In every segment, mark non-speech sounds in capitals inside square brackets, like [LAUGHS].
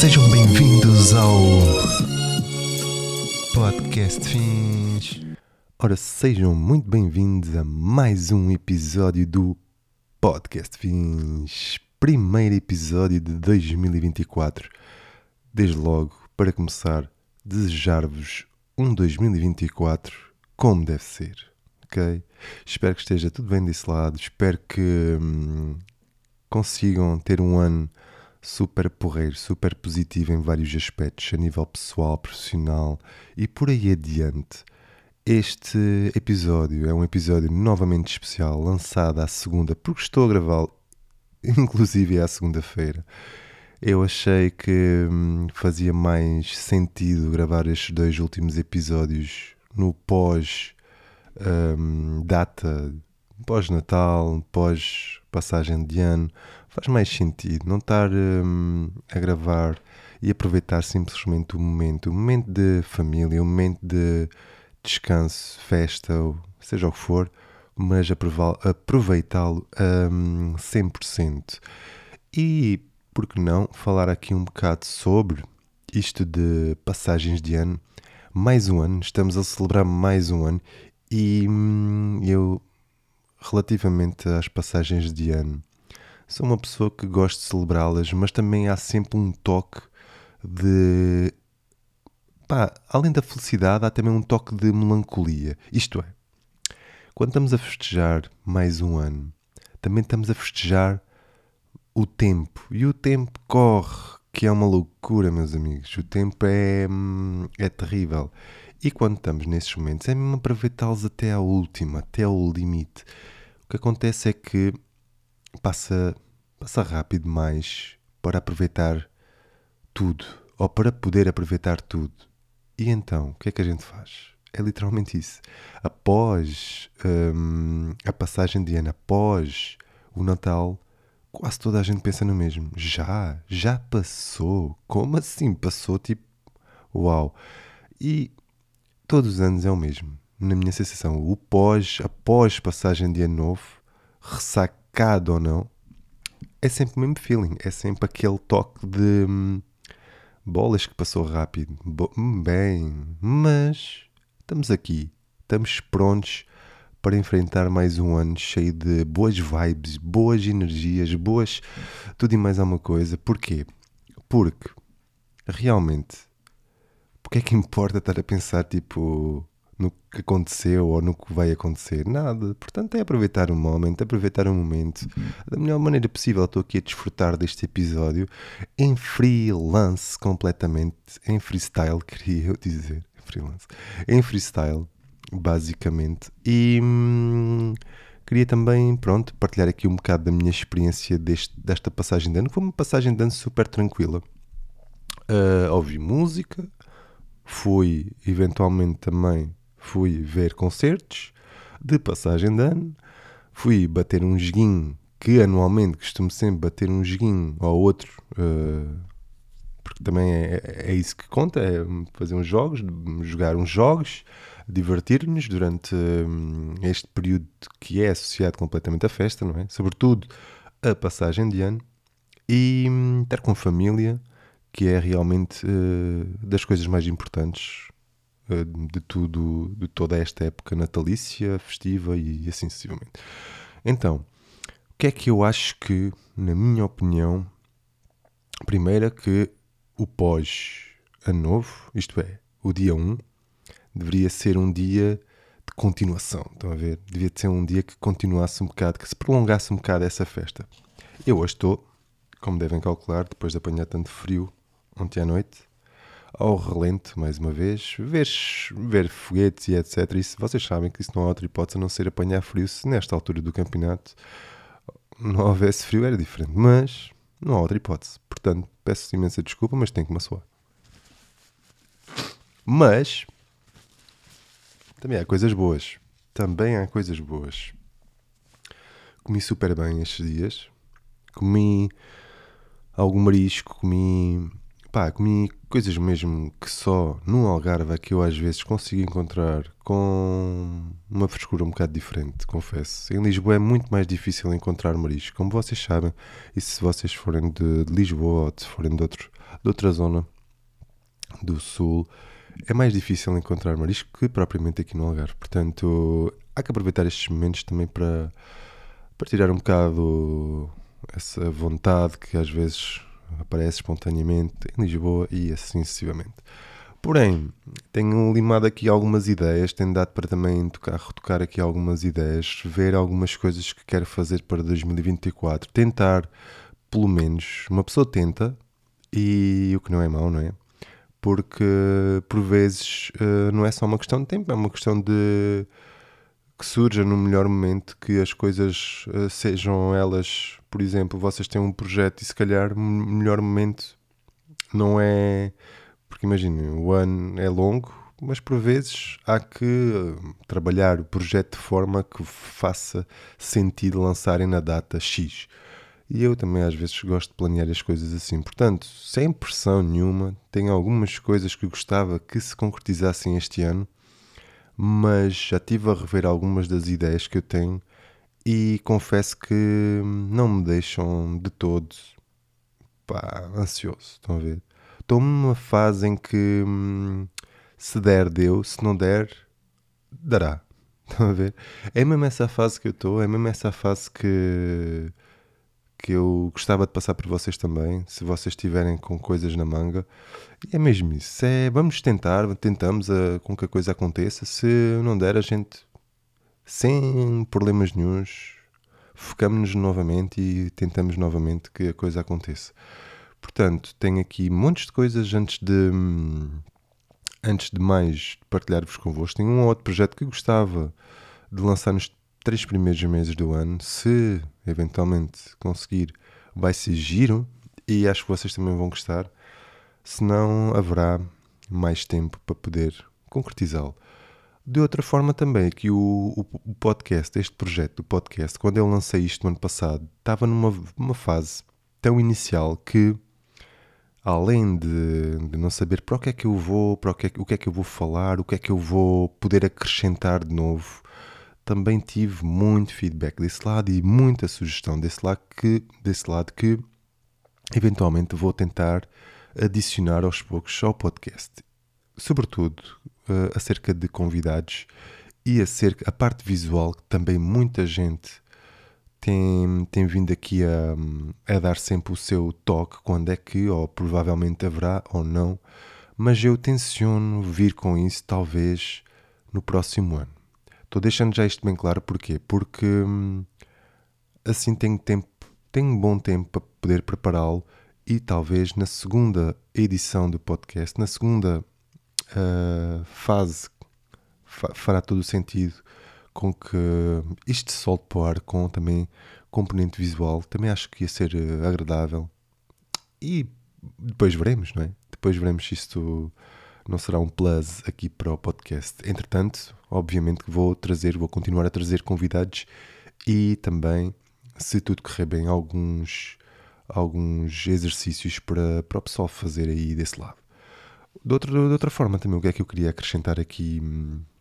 Sejam bem-vindos ao Podcast Fins. Ora, sejam muito bem-vindos a mais um episódio do Podcast Fins. Primeiro episódio de 2024. Desde logo, para começar, desejar-vos um 2024 como deve ser, ok? Espero que esteja tudo bem desse lado, espero que hum, consigam ter um ano super porreiro, super positivo em vários aspectos, a nível pessoal, profissional e por aí adiante. Este episódio é um episódio novamente especial, lançado à segunda, porque estou a gravá-lo, [LAUGHS] inclusive à segunda-feira. Eu achei que hum, fazia mais sentido gravar estes dois últimos episódios no pós hum, data, pós-Natal, pós-passagem de ano. Faz mais sentido não estar hum, a gravar e aproveitar simplesmente o momento, o momento de família, o momento de descanso, festa, ou seja o que for, mas aproveitá-lo a hum, 100%. E por que não falar aqui um bocado sobre isto de passagens de ano? Mais um ano, estamos a celebrar mais um ano e hum, eu, relativamente às passagens de ano, sou uma pessoa que gosta de celebrá-las, mas também há sempre um toque de. Pá, além da felicidade, há também um toque de melancolia. Isto é, quando estamos a festejar mais um ano, também estamos a festejar o tempo. E o tempo corre, que é uma loucura, meus amigos. O tempo é, hum, é terrível. E quando estamos nesses momentos, é mesmo aproveitá-los até à última, até ao limite. O que acontece é que passa, passa rápido demais para aproveitar tudo, ou para poder aproveitar tudo. E então, o que é que a gente faz? É literalmente isso. Após hum, a passagem de ano, após o Natal, quase toda a gente pensa no mesmo. Já? Já passou? Como assim passou? Tipo, uau! E todos os anos é o mesmo, na minha sensação. O pós, após passagem de ano novo, ressacado ou não, é sempre o mesmo feeling. É sempre aquele toque de hum, bolas que passou rápido. Bo- bem, mas estamos aqui, estamos prontos para enfrentar mais um ano cheio de boas vibes, boas energias, boas. tudo e mais alguma coisa. Porquê? Porque realmente porque é que importa estar a pensar tipo no que aconteceu ou no que vai acontecer? Nada. Portanto, é aproveitar o momento, aproveitar o momento da melhor maneira possível. Estou aqui a desfrutar deste episódio em freelance completamente, em freestyle, [LAUGHS] queria eu dizer. Freelance. Em freestyle, basicamente. E hum, queria também, pronto, partilhar aqui um bocado da minha experiência deste, desta passagem de ano. Foi uma passagem de ano super tranquila. Uh, ouvi música, fui eventualmente também fui ver concertos de passagem de ano, fui bater um joguinho que anualmente costumo sempre bater um joguinho ao outro, uh, porque também é, é isso que conta, é fazer uns jogos, jogar uns jogos, divertir-nos durante hum, este período que é associado completamente à festa, não é? Sobretudo a passagem de ano e hum, estar com família, que é realmente uh, das coisas mais importantes uh, de tudo, de toda esta época natalícia, festiva e, assim sucessivamente. Então, o que é que eu acho que, na minha opinião, primeiro é que o pós-ano novo, isto é, o dia 1, deveria ser um dia de continuação, estão a ver? Devia ser um dia que continuasse um bocado, que se prolongasse um bocado essa festa. Eu hoje estou, como devem calcular, depois de apanhar tanto frio ontem à noite, ao relento, mais uma vez, ver, ver foguetes e etc. Isso, vocês sabem que isso não há outra hipótese a não ser apanhar frio se nesta altura do campeonato não houvesse frio, era diferente. Mas não há outra hipótese. Portanto, peço imensa desculpa, mas tenho que me assoar. Mas também há coisas boas. Também há coisas boas. Comi super bem estes dias. Comi algum marisco, comi pá, comi coisas mesmo que só no Algarve é que eu às vezes consigo encontrar com uma frescura um bocado diferente, confesso. Em Lisboa é muito mais difícil encontrar marisco, como vocês sabem, e se vocês forem de, de Lisboa ou se forem de, outro, de outra zona do sul, é mais difícil encontrar marisco que propriamente aqui no Algarve. Portanto, há que aproveitar estes momentos também para, para tirar um bocado essa vontade que às vezes aparece espontaneamente em Lisboa e assim sucessivamente. Porém, tenho limado aqui algumas ideias, tenho dado para também tocar, retocar aqui algumas ideias, ver algumas coisas que quero fazer para 2024, tentar, pelo menos, uma pessoa tenta, e o que não é mau, não é? Porque por vezes eh, não é só uma questão de tempo, é uma questão de que surja no melhor momento, que as coisas uh, sejam elas, por exemplo, vocês têm um projeto e se calhar o melhor momento não é. Porque imaginem, o ano é longo, mas por vezes há que uh, trabalhar o projeto de forma que faça sentido lançarem na data X. E eu também às vezes gosto de planear as coisas assim. Portanto, sem pressão nenhuma, tenho algumas coisas que gostava que se concretizassem este ano mas já estive a rever algumas das ideias que eu tenho e confesso que não me deixam de todo pá, ansioso. Estão a ver? Estou numa fase em que se der, deu, se não der, dará. [LAUGHS] Estão a ver? É mesmo essa fase que eu estou, é mesmo essa fase que que eu gostava de passar por vocês também, se vocês estiverem com coisas na manga. E é mesmo isso. É, vamos tentar, tentamos a, com que a coisa aconteça. Se não der, a gente, sem problemas nenhums, focamos-nos novamente e tentamos novamente que a coisa aconteça. Portanto, tenho aqui montes de coisas antes de. Antes de mais partilhar-vos convosco, tenho um ou outro projeto que gostava de lançar nos três primeiros meses do ano, se eventualmente conseguir, vai ser giro e acho que vocês também vão gostar. Senão haverá mais tempo para poder concretizá-lo. De outra forma também, que o, o, podcast, este projeto do podcast, quando eu lancei isto no ano passado, estava numa, numa fase tão inicial que, além de, de, não saber para o que é que eu vou, para o que, é, o que é que eu vou falar, o que é que eu vou poder acrescentar de novo, também tive muito feedback desse lado e muita sugestão desse lado que, desse lado que eventualmente vou tentar adicionar aos poucos ao podcast. Sobretudo uh, acerca de convidados e acerca a parte visual, que também muita gente tem, tem vindo aqui a, a dar sempre o seu toque quando é que, ou provavelmente haverá ou não, mas eu tenciono vir com isso talvez no próximo ano. Estou deixando já isto bem claro, porquê? Porque hum, assim tenho tempo, tenho um bom tempo para poder prepará-lo e talvez na segunda edição do podcast, na segunda uh, fase, fa fará todo o sentido com que isto se solte para o ar com também componente visual. Também acho que ia ser uh, agradável. E depois veremos, não é? Depois veremos se isto não será um plus aqui para o podcast. Entretanto, obviamente que vou trazer, vou continuar a trazer convidados e também, se tudo correr bem, alguns, alguns exercícios para, para o pessoal fazer aí desse lado. De outra, de outra forma também, o que é que eu queria acrescentar aqui,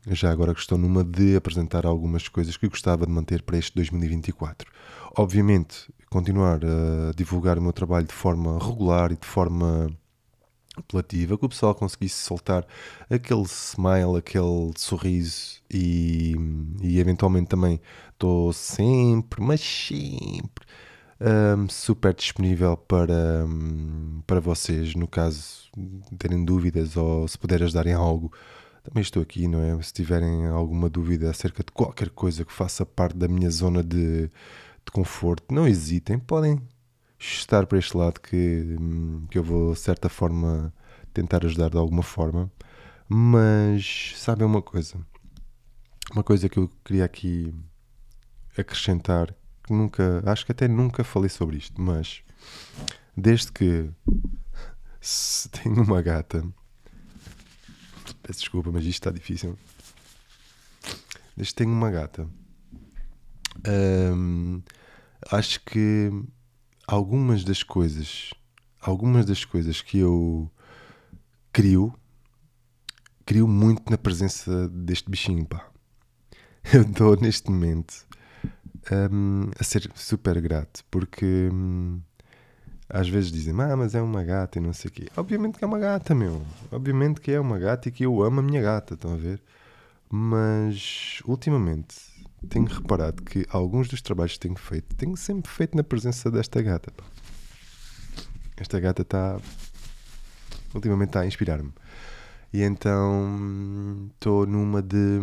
já agora que estou numa de apresentar algumas coisas que gostava de manter para este 2024. Obviamente, continuar a divulgar o meu trabalho de forma regular e de forma apelativa, que o pessoal conseguisse soltar aquele smile, aquele sorriso e, e eventualmente também estou sempre, mas sempre um, super disponível para, um, para vocês, no caso terem dúvidas ou se puder ajudar em algo. Também estou aqui, não é? Se tiverem alguma dúvida acerca de qualquer coisa que faça parte da minha zona de, de conforto, não hesitem, podem estar para este lado que, que eu vou, de certa forma, tentar ajudar de alguma forma. Mas sabem uma coisa? Uma coisa que eu queria aqui acrescentar, que nunca, acho que até nunca falei sobre isto, mas desde que [LAUGHS] tenho uma gata, peço desculpa, mas isto está difícil. Desde que tenho uma gata, hum, acho que algumas das coisas algumas das coisas que eu crio, crio muito na presença deste bichinho, pá. [LAUGHS] Eu estou neste momento um, a ser super grato, porque hum, às vezes dizem, ah, mas é uma gata e não sei o quê. Obviamente que é uma gata, meu. Obviamente que é uma gata e que eu amo a minha gata, estão a ver? Mas ultimamente tenho reparado que alguns dos trabalhos que tenho feito, tenho sempre feito na presença desta gata. Esta gata está. Ultimamente está a inspirar-me. E então estou numa de.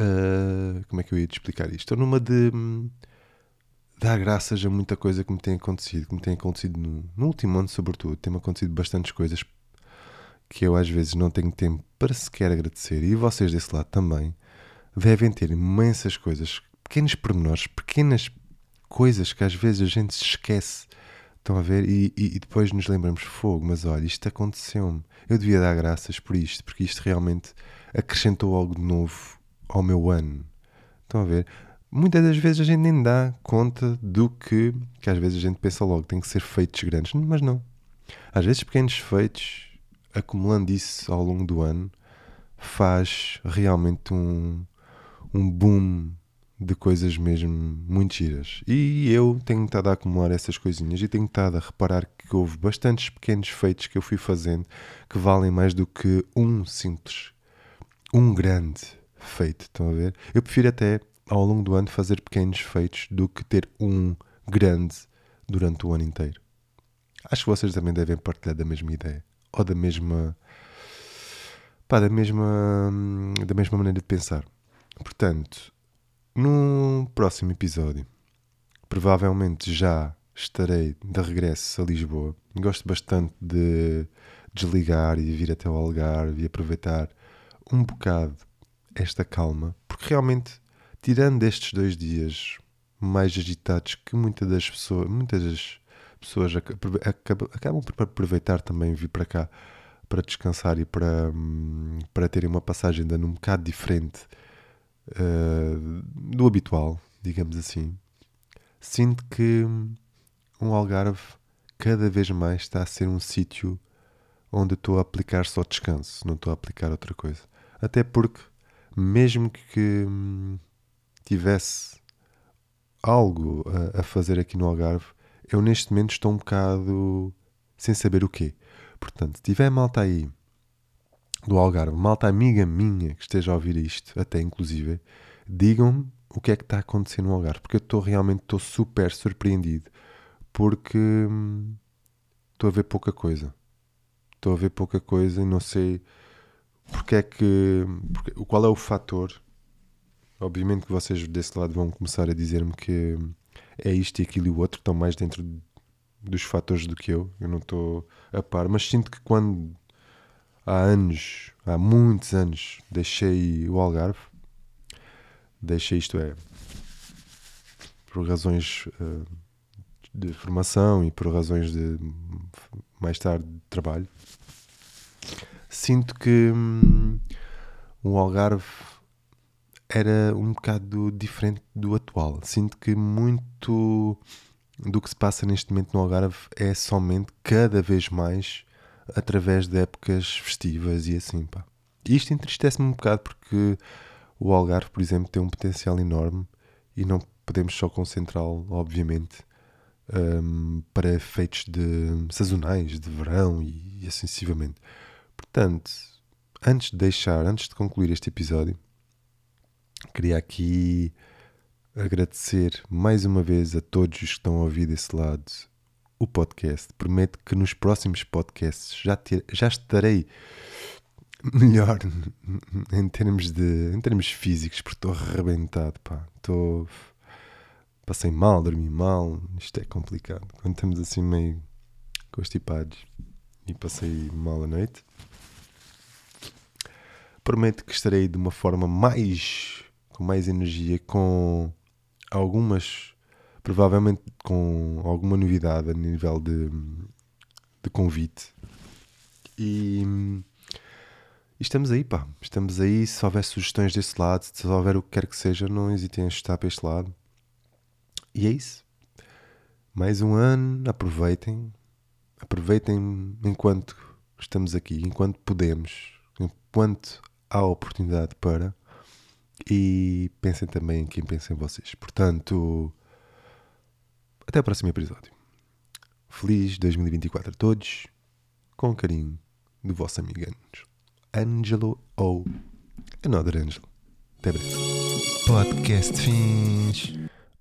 Uh, como é que eu ia te explicar isto? Estou numa de dar graças a muita coisa que me tem acontecido, que me tem acontecido no, no último ano, sobretudo. Tem-me acontecido bastantes coisas que eu às vezes não tenho tempo para sequer agradecer. E vocês desse lado também devem ter imensas coisas, pequenos pormenores, pequenas coisas que às vezes a gente se esquece. Estão a ver? E, e, e depois nos lembramos, fogo, mas olha, isto aconteceu-me. Eu devia dar graças por isto, porque isto realmente acrescentou algo de novo ao meu ano. Estão a ver? Muitas das vezes a gente nem dá conta do que, que às vezes a gente pensa logo, tem que ser feitos grandes, mas não. Às vezes pequenos feitos, acumulando isso ao longo do ano, faz realmente um, um boom de coisas mesmo muito giras. E eu tenho estado a acumular essas coisinhas e tenho estado a reparar que houve bastantes pequenos feitos que eu fui fazendo que valem mais do que um simples, um grande feito. Estão a ver? Eu prefiro até ao longo do ano fazer pequenos feitos do que ter um grande durante o ano inteiro. Acho que vocês também devem partilhar da mesma ideia ou da mesma pá, da mesma da mesma maneira de pensar. Portanto, no próximo episódio, provavelmente já estarei de regresso a Lisboa. Gosto bastante de desligar e vir até o Algarve e aproveitar um bocado esta calma, porque realmente, tirando estes dois dias mais agitados que muitas das pessoas, muitas das pessoas acabam por aproveitar também vir para cá para descansar e para, hum, para terem uma passagem de ano um bocado diferente uh, do habitual, digamos assim, sinto que um Algarve cada vez mais está a ser um sítio onde estou a aplicar só descanso, não estou a aplicar outra coisa. Até porque, mesmo que hum, tivesse algo a, a, fazer aqui no Algarve, eu neste momento estou um bocado sem saber o quê. Portanto, se tiver malta aí do Algarve, malta amiga minha que esteja a ouvir isto, até inclusive, digam-me o que é que está acontecendo no Algarve, porque eu estou realmente estou super surpreendido, porque hum, estou a ver pouca coisa. Estou a ver pouca coisa e não sei porque é que. Porque, qual é o fator? Obviamente que vocês desse lado vão começar a dizer-me que é isto e aquilo e o outro, estão mais dentro dos fatores do que eu. Eu não estou a par, mas sinto que quando há anos, há muitos anos, deixei o Algarve. Deixei isto é por razões uh, de formação e por razões de mais tarde de trabalho. Sinto que hum, o Algarve era um bocado diferente do atual. Sinto que muito do que se passa neste momento no Algarve é somente cada vez mais através de épocas festivas e assim, pá. E isto entristece-me um bocado porque o Algarve, por exemplo, tem um potencial enorme e não podemos só concentrá-lo, obviamente, um, para efeitos de sazonais, de verão e, e assim. Portanto, antes de deixar, antes de concluir este episódio, queria aqui agradecer mais uma vez a todos os que estão a ouvir desse lado o podcast. Prometo que nos próximos podcasts já, ter, já estarei melhor [LAUGHS] em termos de em termos físicos, porque estou arrebentado, pá. Estou passei mal, dormi mal, isto é complicado. Quando estamos assim meio constipados e passei mal a noite. Prometo que estarei de uma forma mais com mais energia, com algumas provavelmente com alguma novidade a nível de, de convite. E, e, estamos aí, pá. Estamos aí. Se houver sugestões desse lado, se houver o que quer que seja, não hesitem a estar para este lado. E é isso. Mais um ano, aproveitem. Aproveitem enquanto estamos aqui, enquanto podemos, enquanto há oportunidade para. E pensem também em quem pensa em vocês. Portanto, até o próximo episódio. Feliz 2024 a todos. Com carinho do vosso amigo Angelo ou Another Angelo. Até breve. Podcast fins.